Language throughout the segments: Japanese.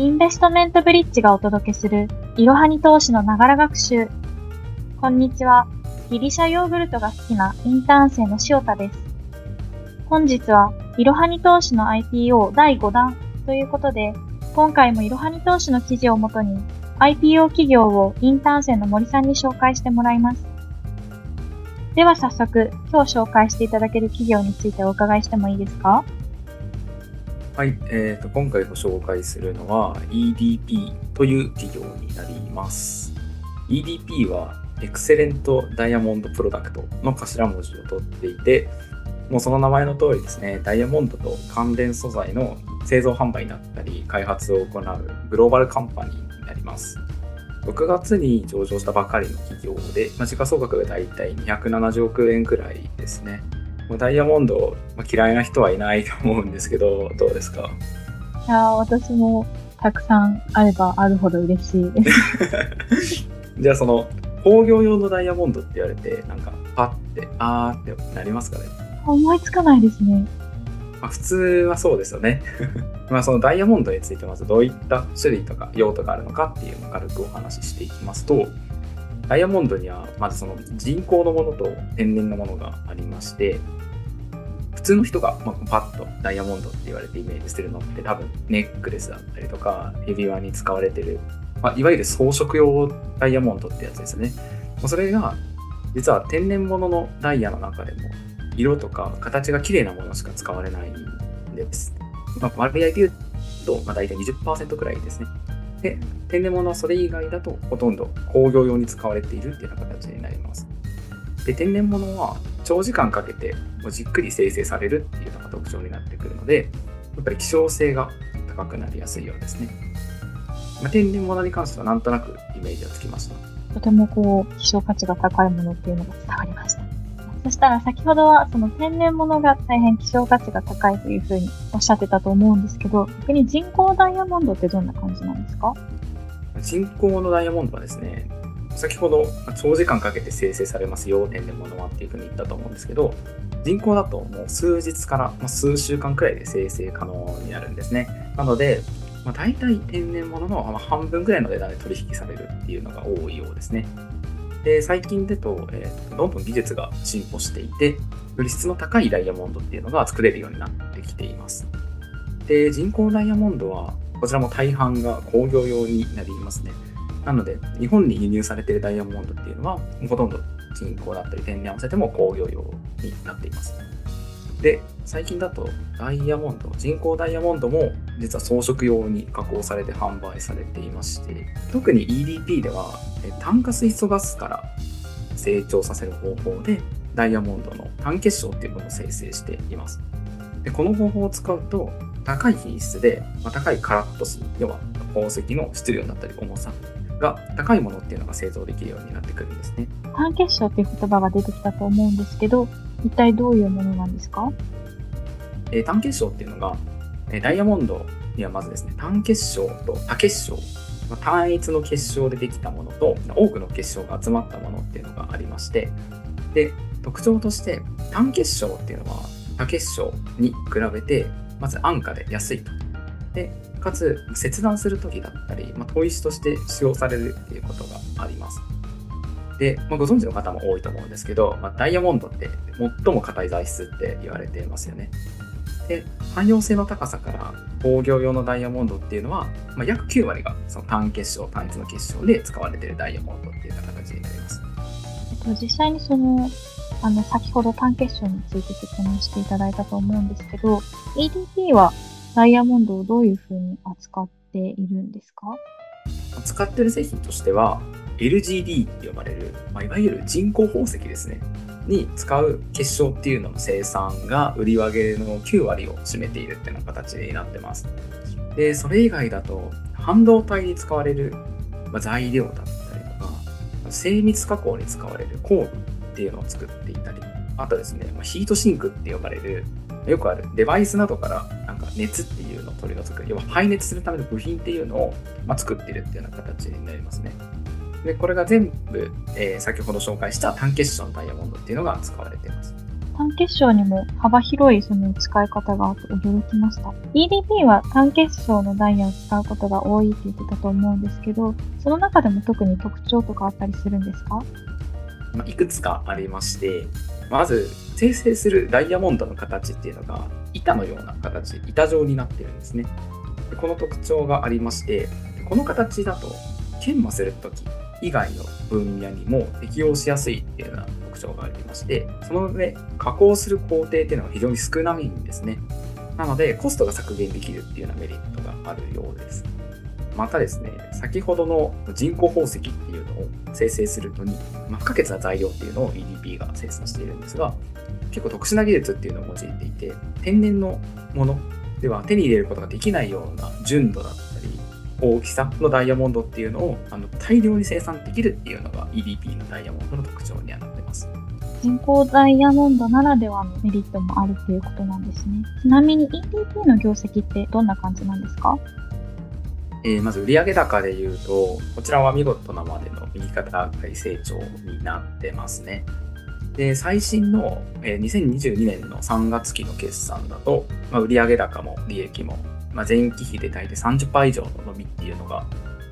インベストメントブリッジがお届けするいろはに投資のながら学習。こんにちは。ギリシャヨーグルトが好きなインターン生の塩田です。本日はいろはに投資の IPO 第5弾ということで、今回もいろはに投資の記事をもとに IPO 企業をインターン生の森さんに紹介してもらいます。では早速、今日紹介していただける企業についてお伺いしてもいいですか？はい、えーと、今回ご紹介するのは EDP という企業になります。EDP はエクセレントダイヤモンドプロダクトの頭文字を取っていて、もうその名前の通りですね、ダイヤモンドと関連素材の製造販売だったり開発を行うグローバルカンパニーになります。6月に上場したばかりの企業で、ま、時価総額がだいたい270億円くらいですね。ダイヤモンド、まあ、嫌いな人はいないと 思うんですけど、どうですか？いや私もたくさんあればあるほど嬉しいです。じゃあその工業用のダイヤモンドって言われて、なんかパッて、あーってなりますかね？思いつかないですね。まあ、普通はそうですよね。まあそのダイヤモンドについてまずどういった種類とか用途があるのかっていうのを軽くお話ししていきますと、ダイヤモンドにはまずその人工のものと天然のものがありまして、普通の人がまパッとダイヤモンドって言われてイメージするのって多分ネックレスだったりとか指輪に使われてる、まあ、いわゆる装飾用ダイヤモンドってやつですね。それが実は天然物のダイヤの中でも色とか形が綺麗なものしか使われないんです。まあ、割合で言うと、まあ、大体20%くらいですね。で、天然物はそれ以外だとほとんど工業用に使われているっていうような形になります。で、天然物は長時間かけてじっくり生成されるっていうのが特徴になってくるので、やっぱり希少性が高くなりやすいようですね。まあ、天然物に関してはなんとなくイメージがつきました。とてもこう、希少価値が高いものっていうのが伝わりました。そしたら先ほどはその天然物が大変希少価値が高いというふうにおっしゃってたと思うんですけど、逆に人工ダイヤモンドってどんな感じなんですか？人工のダイヤモンドはですね、先ほど長時間かけて生成されますよ、天然物はっていうふうに言ったと思うんですけど、人工だともう数日から数週間くらいで生成可能になるんですね。なので、まあ、大体天然物の半分ぐらいの値段で取引されるっていうのが多いようですね。で最近だと、えー、どんどん技術が進歩していて、より質の高いダイヤモンドっていうのが作れるようになってきています。で、人工ダイヤモンドは、こちらも大半が工業用になりますね。なので、日本に輸入されているダイヤモンドっていうのは、ほとんど人工だったり天然合わせても工業用になっています。で、最近だとダイヤモンド、人工ダイヤモンドも実は装飾用に加工されて販売されていまして、特に EDP では炭化水素ガスから成長させる方法でダイヤモンドの単結晶っていうものを生成しています。でこの方法を使うと高い品質で、まあ、高いカラット数、要は宝石の質量だったり重さが高いものっていうのが製造できるようになってくるんですね。単結晶っていう言葉が出てきたと思うんですけど、一体どういうものなんですか、えー、単結晶っていうのが、えー、ダイヤモンドにはまずですね、単結晶と多結晶、まあ、単一の結晶でできたものと多くの結晶が集まったものっていうのがありまして、で、特徴として単結晶っていうのは多結晶に比べてまず安価で安いと。で、かつ切断する時だったり、まあ、砥石として使用されるっていうことがあります。で、まあ、ご存知の方も多いと思うんですけど、まあ、ダイヤモンドって最も硬い材質って言われていますよね。で、汎用性の高さから工業用のダイヤモンドっていうのは、まあ、約9割がその単結晶、単一の結晶で使われているダイヤモンドっていう形になります。実際にそのあの先ほど単結晶について説明していただいたと思うんですけど EDP はダイヤモンドをどういうふうに扱っているんですか？扱ってる製品としては LGD って呼ばれる、まあ、いわゆる人工宝石ですねに使う結晶っていうのの生産が売り上げの9割を占めているっていうような形になってます。で、それ以外だと半導体に使われる材料だったりとか、精密加工に使われる工具っていうのを作っていたり、あとですね、ヒートシンクって呼ばれる、よくあるデバイスなどから熱っていうのを取り除く、要は排熱するための部品っていうのを、ま作っているっていうような形になりますね。で、これが全部、えー、先ほど紹介した単結晶のダイヤモンドっていうのが使われています。単結晶にも幅広いその使い方があって驚きました。EDP は単結晶のダイヤを使うことが多いって言ってたと思うんですけど、その中でも特に特徴とかあったりするんですか？まいくつかありまして、まず生成するダイヤモンドの形っていうのが板のような形、板状になってるんですねで。この特徴がありまして、この形だと研磨するとき以外の分野にも適用しやすいっていうような特徴がありまして、その上、加工する工程っていうのが非常に少ないんですね。なので、コストが削減できるっていうようなメリットがあるようです。またですね、先ほどの人工宝石っていうのを生成するのに、まあ、不可欠な材料っていうのを EDP が生産しているんですが、結構特殊な技術っていうのを用いていて、天然のものでは手に入れることができないような純度だったり、大きさのダイヤモンドっていうのをあの大量に生産できるっていうのが EDP のダイヤモンドの特徴にはなってます。人工ダイヤモンドならではのメリットもあるっていうことなんですね。ちなみに EDP の業績ってどんな感じなんですか？えー、まず売上高で言うと、こちらは見事なまでの右肩上がり成長になってますね。で、最新の、えー、2022年の3月期の決算だと、まあ、売上高も利益も、まあ、前期比で大体30%以上の伸びっていうのが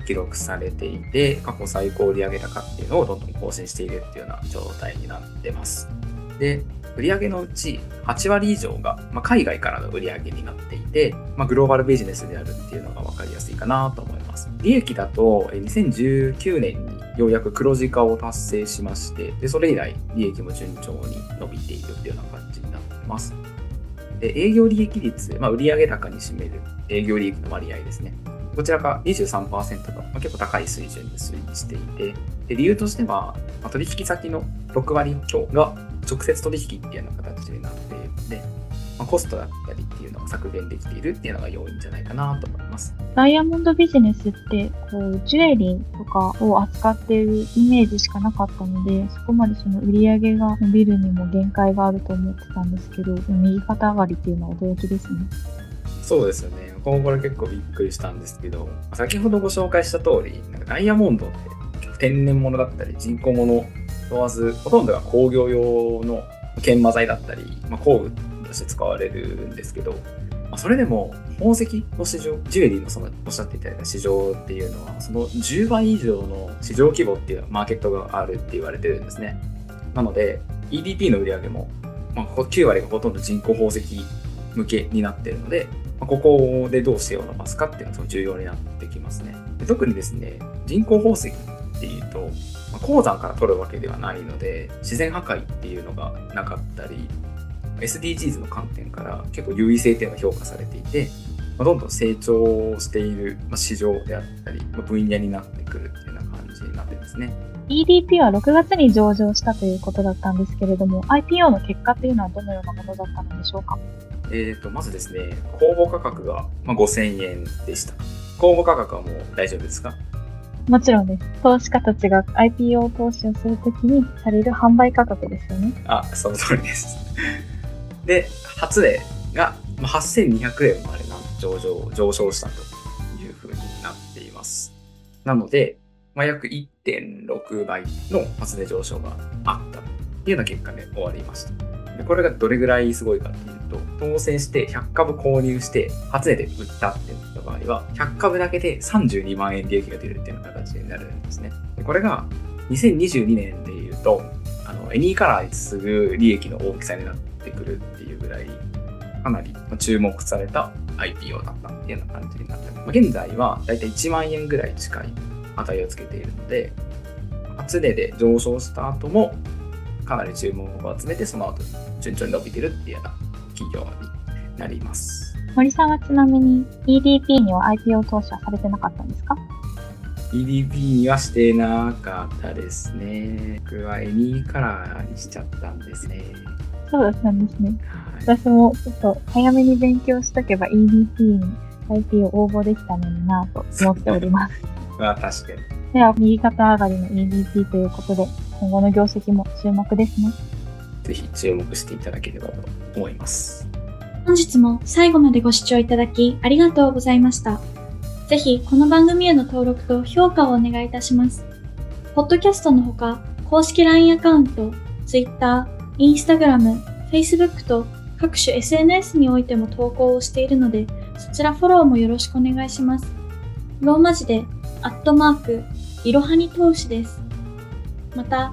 記録されていて、過去最高売上高っていうのをどんどん更新しているっていうような状態になってます。で、売上のうち8割以上が、まあ、海外からの売り上げになっていて、まあ、グローバルビジネスであるっていうのが分かりやすいかなと思います。利益だと2019年にようやく黒字化を達成しまして、でそれ以来利益も順調に伸びているっていうような感じになってます。で営業利益率、まあ、売上高に占める営業利益の割合ですね。こちらが23%と、まあ、結構高い水準で推移していて、で理由としては、まあ、取引先の6割強が直接取引っていうような形になっているので、まあ、コストだったりっていうのが削減できているっていうのが要因じゃないかなと思います。ダイヤモンドビジネスってこうジュエリーとかを扱っているイメージしかなかったのでそこまでその売り上げが伸びるにも限界があると思ってたんですけど右肩上がりっていうのは驚きですね。そうですよね。これ結構びっくりしたんですけど、先ほどご紹介した通り、なんかダイヤモンドって天然物だったり人工物問わず、ほとんどが工業用の研磨剤だったり、まあ、工具として使われるんですけど、まあ、それでも宝石の市場、ジュエリーのそのおっしゃっていただいた市場っていうのは、その10倍以上の市場規模っていうマーケットがあるって言われてるんですね。なので、EDP の売り上げも、まあ、9割がほとんど人工宝石向けになってるので、まここでどうしてを伸ばすかっていうのがすごい重要になってきますね。で特にですね、人工宝石っていうと、ま鉱山から取るわけではないので、自然破壊っていうのがなかったり、SDGs の観点から結構優位性っていうのが評価されていて、まどんどん成長している市場であったり、分野になってくるっていうような感じになってですね。EDP は6月に上場したということだったんですけれども、IPO の結果っていうのはどのようなものだったのでしょうか？えーと、まずですね、公募価格が、まあ、5000円でした。公募価格はもう大丈夫ですか？もちろんです。投資家たちが IPO 投資をするときにされる販売価格ですよね。あ、その通りです。で、初値が8200円まで上場上昇したというふうになっています。なので、まあ、約1.6倍の初値上昇があったというような結果で終わりました。でこれがどれぐらいすごいかっていうと、当選して100株購入して、初値で売ったってなった場合は、100株だけで32万円利益が出るっていうような形になるんですね。でこれが2022年でいうと、あの、エニーカラーに次ぐ利益の大きさになってくるっていうぐらい、かなり注目された IPO だったっていうような感じになって、まあ、現在はだいたい1万円ぐらい近い値をつけているので、初値で上昇した後もかなり注目を集めて、その後順調に伸びてるっていうような企業になります。森さんはちなみに EDP には IPO 投資はされてなかったんですか？EDP にはしてなかったですね。僕はエニーカラーにしちゃったんですね。そうだったんですね。はい、私もちょっと早めに勉強しとけば EDP に IPO 応募できたのになと思っております。まあ確かに。では、右肩上がりの EDP ということで、今後の業績も注目ですね。ぜひ注目していただければと思います。本日も最後までご視聴いただきありがとうございました。ぜひこの番組への登録と評価をお願いいたします。ポッドキャストのほか、公式 LINE アカウント、Twitter、Instagram、Facebook と各種 SNS においても投稿をしているので、そちらフォローもよろしくお願いします。ローマ字で、アットマーク、いろはに投資です。また、